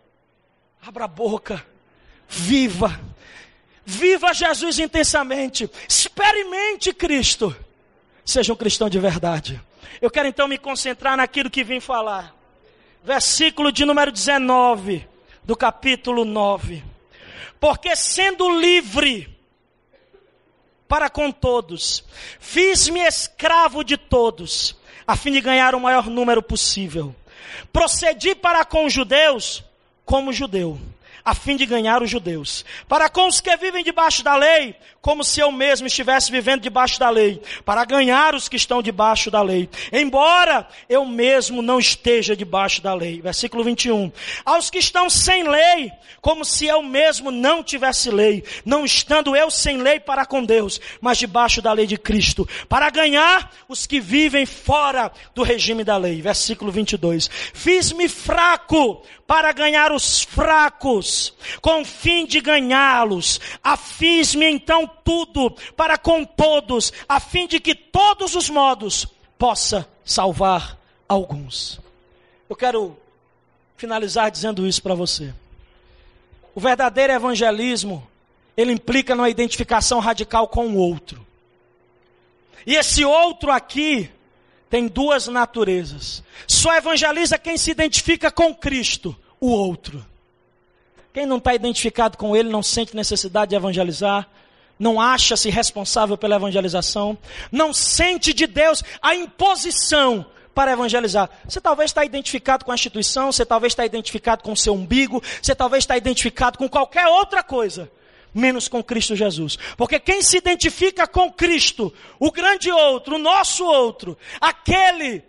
Abra a boca, viva. Viva Jesus intensamente. Experimente Cristo. Seja um cristão de verdade. Eu quero então me concentrar naquilo que vim falar. Versículo de número 19 do capítulo 9. Porque sendo livre para com todos, fiz-me escravo de todos, a fim de ganhar o maior número possível. Procedi para com os judeus como judeu a fim de ganhar os judeus. Para com os que vivem debaixo da lei, como se eu mesmo estivesse vivendo debaixo da lei, para ganhar os que estão debaixo da lei. Embora eu mesmo não esteja debaixo da lei. Versículo 21. Aos que estão sem lei, como se eu mesmo não tivesse lei, não estando eu sem lei para com Deus, mas debaixo da lei de Cristo, para ganhar os que vivem fora do regime da lei. Versículo 22. Fiz-me fraco para ganhar os fracos, com o fim de ganhá-los. Afiz-me então tudo para com todos, a fim de que todos os modos possa salvar alguns. Eu quero finalizar dizendo isso para você. O verdadeiro evangelismo, ele implica numa identificação radical com o outro. E esse outro aqui tem duas naturezas. Só evangeliza quem se identifica com Cristo, o outro. Quem não está identificado com Ele não sente necessidade de evangelizar, não acha-se responsável pela evangelização, não sente de Deus a imposição para evangelizar. Você talvez está identificado com a instituição, você talvez está identificado com o seu umbigo, você talvez está identificado com qualquer outra coisa menos com Cristo Jesus. Porque quem se identifica com Cristo, o grande outro, o nosso outro, aquele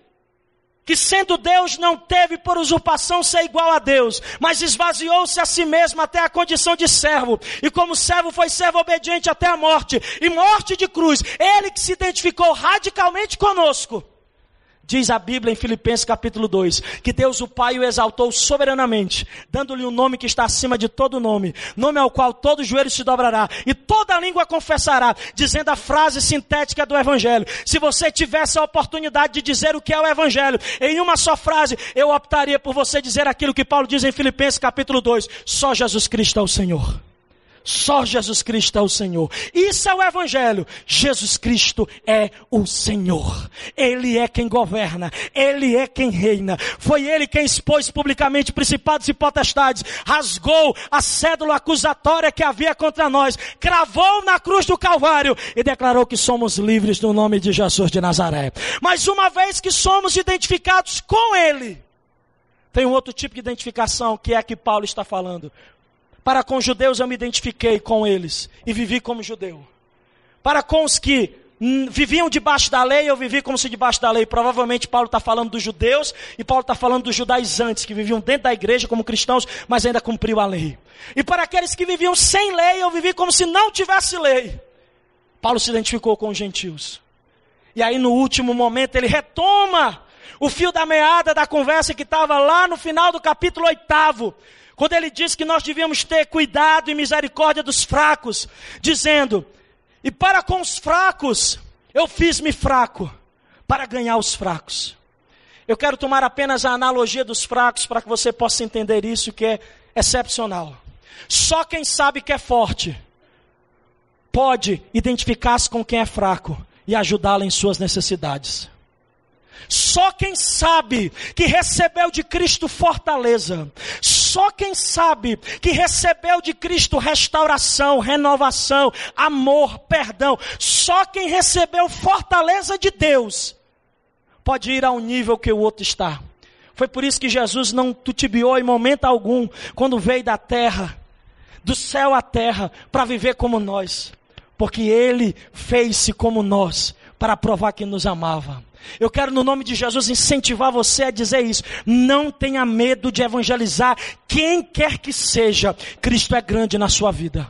que sendo Deus não teve por usurpação ser igual a Deus, mas esvaziou-se a si mesmo até a condição de servo, e como servo foi servo obediente até a morte, e morte de cruz, ele que se identificou radicalmente conosco, Diz a Bíblia em Filipenses capítulo 2, que Deus o Pai o exaltou soberanamente, dando-lhe um nome que está acima de todo nome, nome ao qual todo joelho se dobrará e toda língua confessará, dizendo a frase sintética do Evangelho. Se você tivesse a oportunidade de dizer o que é o Evangelho, em uma só frase, eu optaria por você dizer aquilo que Paulo diz em Filipenses capítulo 2, só Jesus Cristo é o Senhor. Só Jesus Cristo é o Senhor. Isso é o Evangelho. Jesus Cristo é o Senhor. Ele é quem governa. Ele é quem reina. Foi Ele quem expôs publicamente principados e potestades. Rasgou a cédula acusatória que havia contra nós. Cravou na cruz do Calvário e declarou que somos livres no nome de Jesus de Nazaré. Mas uma vez que somos identificados com Ele, tem um outro tipo de identificação que é a que Paulo está falando. Para com os judeus eu me identifiquei com eles e vivi como judeu. Para com os que viviam debaixo da lei, eu vivi como se debaixo da lei. Provavelmente Paulo está falando dos judeus e Paulo está falando dos judaizantes que viviam dentro da igreja como cristãos, mas ainda cumpriu a lei. E para aqueles que viviam sem lei, eu vivi como se não tivesse lei. Paulo se identificou com os gentios. E aí no último momento ele retoma o fio da meada da conversa que estava lá no final do capítulo oitavo quando ele diz que nós devíamos ter cuidado e misericórdia dos fracos, dizendo: E para com os fracos, eu fiz-me fraco, para ganhar os fracos. Eu quero tomar apenas a analogia dos fracos para que você possa entender isso que é excepcional. Só quem sabe que é forte pode identificar-se com quem é fraco e ajudá-lo em suas necessidades. Só quem sabe que recebeu de Cristo fortaleza, só quem sabe que recebeu de Cristo restauração, renovação, amor, perdão, só quem recebeu fortaleza de Deus pode ir ao nível que o outro está. Foi por isso que Jesus não tutibiou em momento algum quando veio da terra, do céu à terra, para viver como nós, porque ele fez-se como nós para provar que nos amava. Eu quero, no nome de Jesus, incentivar você a dizer isso. Não tenha medo de evangelizar quem quer que seja. Cristo é grande na sua vida.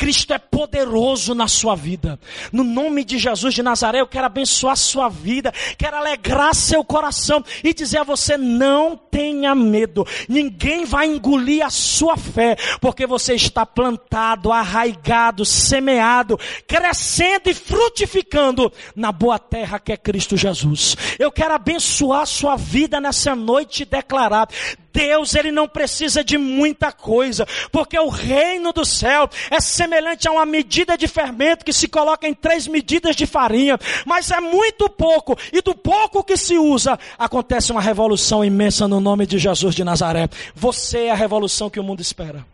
Cristo é poderoso na sua vida. No nome de Jesus de Nazaré, eu quero abençoar sua vida, quero alegrar seu coração e dizer a você: não tenha medo, ninguém vai engolir a sua fé, porque você está plantado, arraigado, semeado, crescendo e frutificando na boa terra que é Cristo Jesus. Eu quero abençoar sua vida nessa noite e declarar: Deus, ele não precisa de muita coisa, porque o reino do céu é semelhante a uma medida de fermento que se coloca em três medidas de farinha, mas é muito pouco, e do pouco que se usa, acontece uma revolução imensa no nome de Jesus de Nazaré. Você é a revolução que o mundo espera.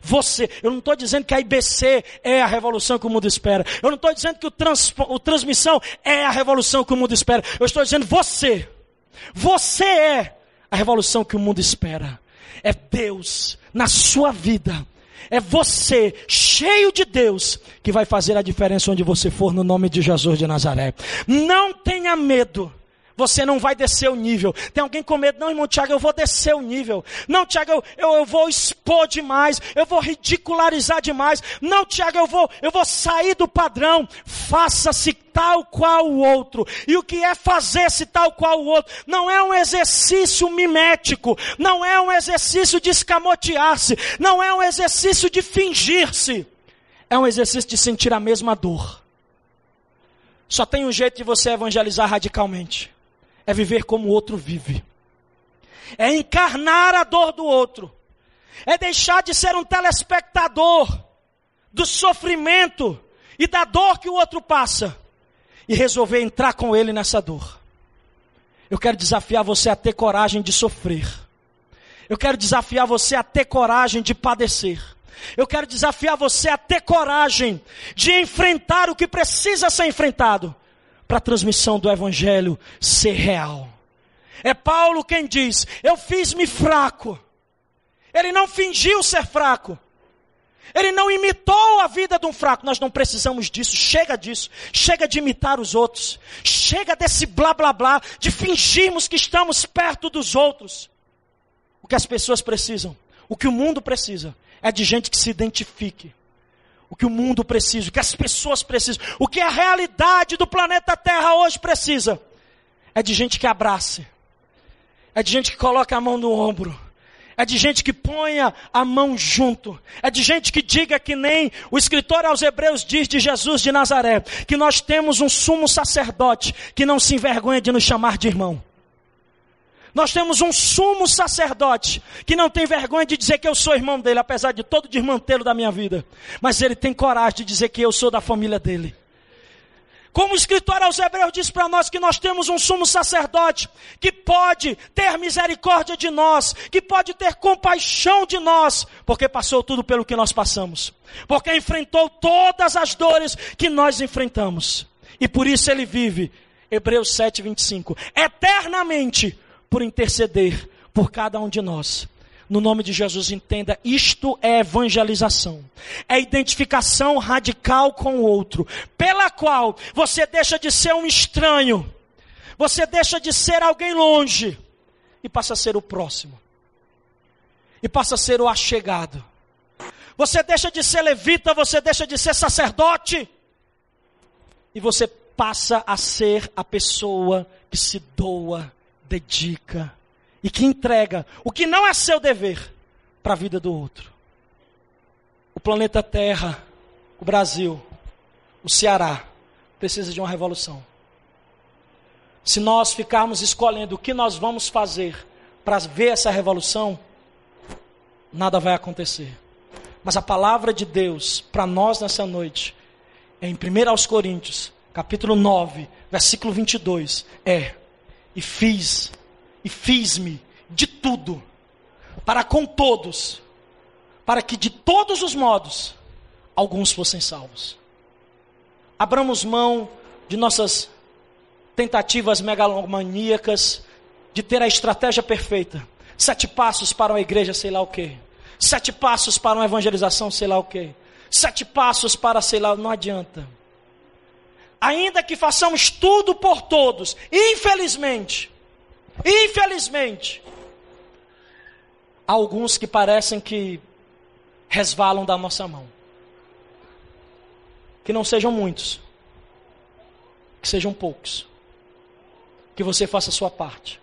Você, eu não estou dizendo que a IBC é a revolução que o mundo espera. Eu não estou dizendo que o, trans, o transmissão é a revolução que o mundo espera. Eu estou dizendo você. Você é a revolução que o mundo espera. É Deus na sua vida. É você, cheio de Deus, que vai fazer a diferença onde você for, no nome de Jesus de Nazaré. Não tenha medo você não vai descer o nível. Tem alguém com medo? Não, irmão Tiago, eu vou descer o nível. Não, Tiago, eu, eu, eu, vou expor demais. Eu vou ridicularizar demais. Não, Tiago, eu vou, eu vou sair do padrão. Faça-se tal qual o outro. E o que é fazer-se tal qual o outro? Não é um exercício mimético. Não é um exercício de escamotear-se. Não é um exercício de fingir-se. É um exercício de sentir a mesma dor. Só tem um jeito de você evangelizar radicalmente é viver como o outro vive, é encarnar a dor do outro, é deixar de ser um telespectador do sofrimento e da dor que o outro passa e resolver entrar com ele nessa dor. Eu quero desafiar você a ter coragem de sofrer. Eu quero desafiar você a ter coragem de padecer. Eu quero desafiar você a ter coragem de enfrentar o que precisa ser enfrentado para a transmissão do Evangelho ser real. É Paulo quem diz: Eu fiz-me fraco. Ele não fingiu ser fraco. Ele não imitou a vida de um fraco. Nós não precisamos disso. Chega disso. Chega de imitar os outros. Chega desse blá blá blá, de fingirmos que estamos perto dos outros. O que as pessoas precisam, o que o mundo precisa, é de gente que se identifique o que o mundo precisa, o que as pessoas precisam, o que a realidade do planeta Terra hoje precisa, é de gente que abrace, é de gente que coloca a mão no ombro, é de gente que ponha a mão junto, é de gente que diga que nem o escritor aos Hebreus diz de Jesus de Nazaré, que nós temos um sumo sacerdote que não se envergonha de nos chamar de irmão. Nós temos um sumo sacerdote que não tem vergonha de dizer que eu sou irmão dele, apesar de todo desmantelo da minha vida. Mas ele tem coragem de dizer que eu sou da família dele. Como o escritor aos Hebreus diz para nós que nós temos um sumo sacerdote que pode ter misericórdia de nós, que pode ter compaixão de nós, porque passou tudo pelo que nós passamos, porque enfrentou todas as dores que nós enfrentamos, e por isso ele vive. Hebreus 7, 25. Eternamente por interceder por cada um de nós. No nome de Jesus, entenda, isto é evangelização. É identificação radical com o outro, pela qual você deixa de ser um estranho, você deixa de ser alguém longe e passa a ser o próximo. E passa a ser o achegado. Você deixa de ser levita, você deixa de ser sacerdote e você passa a ser a pessoa que se doa dedica e que entrega o que não é seu dever para a vida do outro. O planeta Terra, o Brasil, o Ceará precisa de uma revolução. Se nós ficarmos escolhendo o que nós vamos fazer para ver essa revolução, nada vai acontecer. Mas a palavra de Deus para nós nessa noite, em 1 Coríntios, capítulo 9, versículo 22, é e fiz, e fiz-me de tudo, para com todos, para que de todos os modos alguns fossem salvos. Abramos mão de nossas tentativas megalomaníacas de ter a estratégia perfeita. Sete passos para uma igreja, sei lá o quê. Sete passos para uma evangelização, sei lá o quê. Sete passos para sei lá, não adianta. Ainda que façamos tudo por todos, infelizmente, infelizmente, há alguns que parecem que resvalam da nossa mão. Que não sejam muitos, que sejam poucos. Que você faça a sua parte.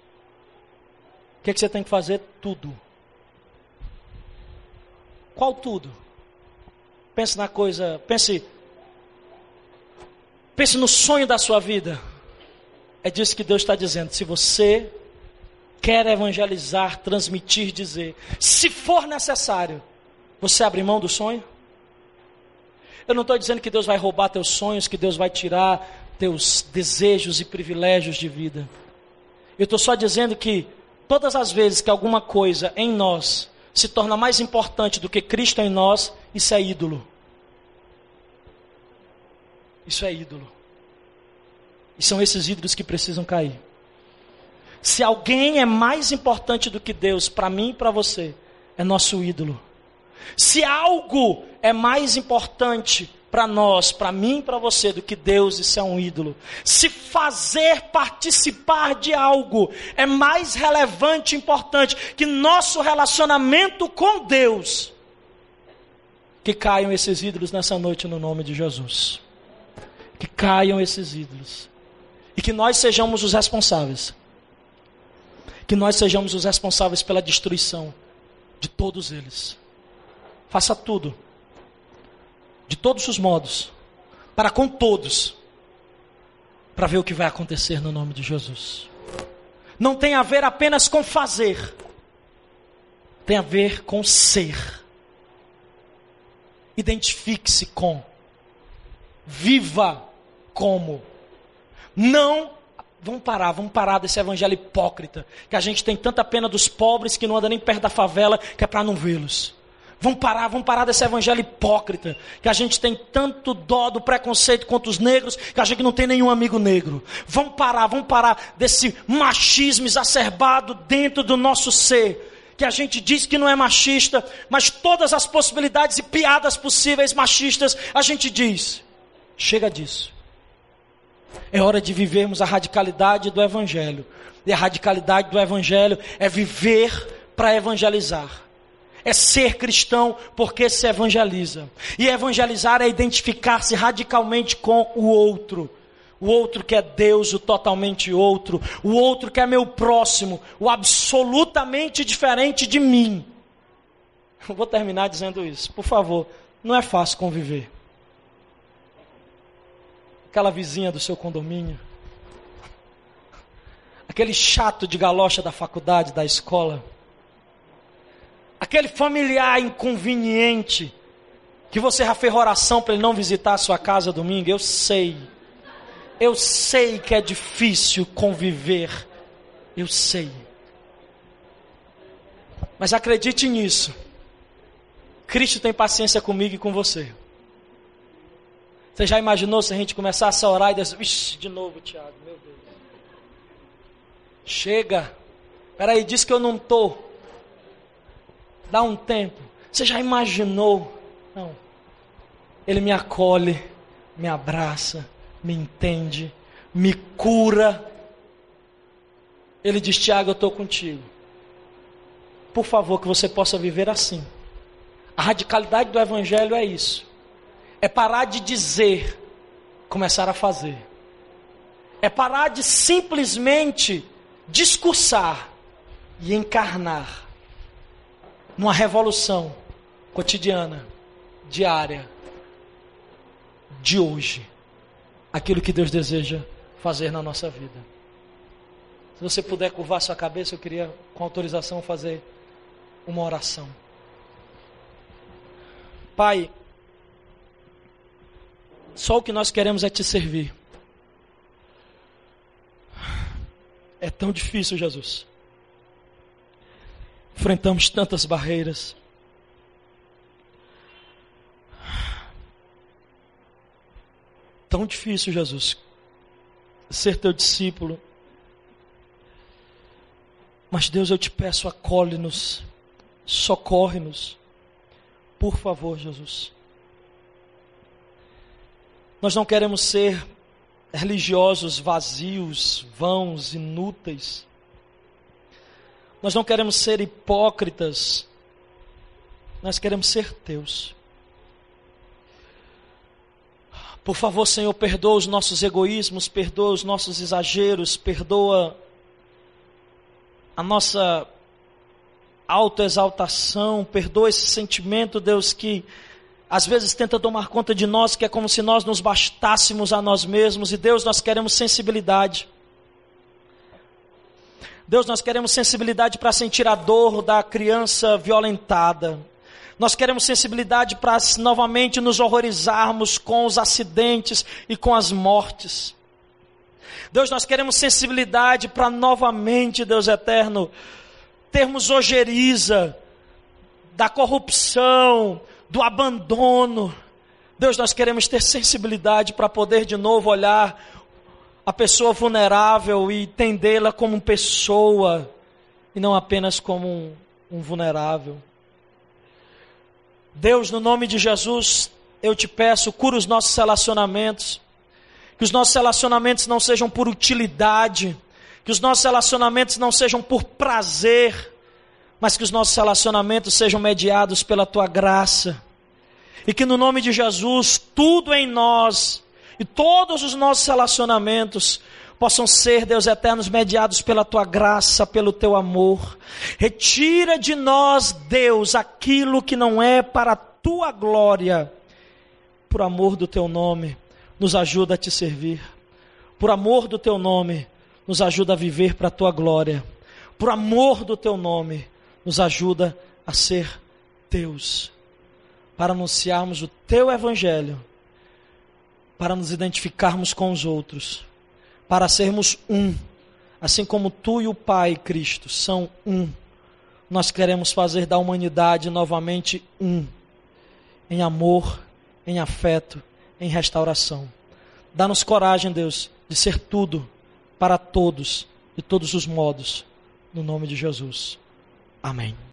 O que, é que você tem que fazer? Tudo. Qual tudo? Pense na coisa, pense Pense no sonho da sua vida. É disso que Deus está dizendo. Se você quer evangelizar, transmitir, dizer, se for necessário, você abre mão do sonho? Eu não estou dizendo que Deus vai roubar teus sonhos, que Deus vai tirar teus desejos e privilégios de vida. Eu estou só dizendo que todas as vezes que alguma coisa em nós se torna mais importante do que Cristo em nós, isso é ídolo. Isso é ídolo. E são esses ídolos que precisam cair. Se alguém é mais importante do que Deus para mim e para você, é nosso ídolo. Se algo é mais importante para nós, para mim e para você, do que Deus, isso é um ídolo. Se fazer participar de algo é mais relevante e importante que nosso relacionamento com Deus, que caiam esses ídolos nessa noite no nome de Jesus que caiam esses ídolos. E que nós sejamos os responsáveis. Que nós sejamos os responsáveis pela destruição de todos eles. Faça tudo, de todos os modos, para com todos, para ver o que vai acontecer no nome de Jesus. Não tem a ver apenas com fazer, tem a ver com ser. Identifique-se com, viva como. Não, vamos parar, vamos parar desse evangelho hipócrita, que a gente tem tanta pena dos pobres que não anda nem perto da favela, que é para não vê-los. Vamos parar, vamos parar desse evangelho hipócrita, que a gente tem tanto dó do preconceito contra os negros, que a gente não tem nenhum amigo negro. Vamos parar, vamos parar desse machismo exacerbado dentro do nosso ser que a gente diz que não é machista, mas todas as possibilidades e piadas possíveis machistas, a gente diz. Chega disso. É hora de vivermos a radicalidade do Evangelho. E a radicalidade do Evangelho é viver para evangelizar. É ser cristão porque se evangeliza. E evangelizar é identificar-se radicalmente com o outro. O outro que é Deus, o totalmente outro. O outro que é meu próximo, o absolutamente diferente de mim. Vou terminar dizendo isso. Por favor, não é fácil conviver aquela vizinha do seu condomínio, aquele chato de galocha da faculdade, da escola, aquele familiar inconveniente que você já fez oração para ele não visitar a sua casa domingo, eu sei. Eu sei que é difícil conviver. Eu sei. Mas acredite nisso. Cristo tem paciência comigo e com você. Você já imaginou se a gente começasse a orar e dizer, Ixi, de novo, Tiago, meu Deus. Chega. Peraí, diz que eu não estou. Dá um tempo. Você já imaginou? Não. Ele me acolhe, me abraça, me entende, me cura. Ele diz: Tiago, eu estou contigo. Por favor, que você possa viver assim. A radicalidade do Evangelho é isso é parar de dizer, começar a fazer. É parar de simplesmente discursar e encarnar numa revolução cotidiana, diária, de hoje, aquilo que Deus deseja fazer na nossa vida. Se você puder curvar sua cabeça, eu queria, com autorização, fazer uma oração. Pai, só o que nós queremos é te servir. É tão difícil, Jesus. Enfrentamos tantas barreiras. Tão difícil, Jesus, ser teu discípulo. Mas Deus, eu te peço, acolhe-nos, socorre-nos. Por favor, Jesus. Nós não queremos ser religiosos vazios, vãos, inúteis. Nós não queremos ser hipócritas, nós queremos ser teus. Por favor, Senhor, perdoa os nossos egoísmos, perdoa os nossos exageros, perdoa a nossa autoexaltação, perdoa esse sentimento, Deus, que às vezes tenta tomar conta de nós, que é como se nós nos bastássemos a nós mesmos, e Deus, nós queremos sensibilidade. Deus, nós queremos sensibilidade para sentir a dor da criança violentada. Nós queremos sensibilidade para novamente nos horrorizarmos com os acidentes e com as mortes. Deus, nós queremos sensibilidade para novamente, Deus eterno, termos ojeriza da corrupção, do abandono. Deus, nós queremos ter sensibilidade para poder de novo olhar a pessoa vulnerável e entendê-la como pessoa e não apenas como um, um vulnerável. Deus, no nome de Jesus, eu te peço, cura os nossos relacionamentos. Que os nossos relacionamentos não sejam por utilidade, que os nossos relacionamentos não sejam por prazer, mas que os nossos relacionamentos sejam mediados pela tua graça. E que no nome de Jesus, tudo em nós e todos os nossos relacionamentos possam ser, Deus eternos, mediados pela tua graça, pelo teu amor. Retira de nós, Deus, aquilo que não é para a tua glória, por amor do teu nome, nos ajuda a te servir. Por amor do teu nome, nos ajuda a viver para a tua glória. Por amor do teu nome, nos ajuda a ser teus. Para anunciarmos o teu evangelho, para nos identificarmos com os outros para sermos um, assim como tu e o Pai Cristo são um. Nós queremos fazer da humanidade novamente um, em amor, em afeto, em restauração. Dá-nos coragem, Deus, de ser tudo para todos, de todos os modos, no nome de Jesus. Amém.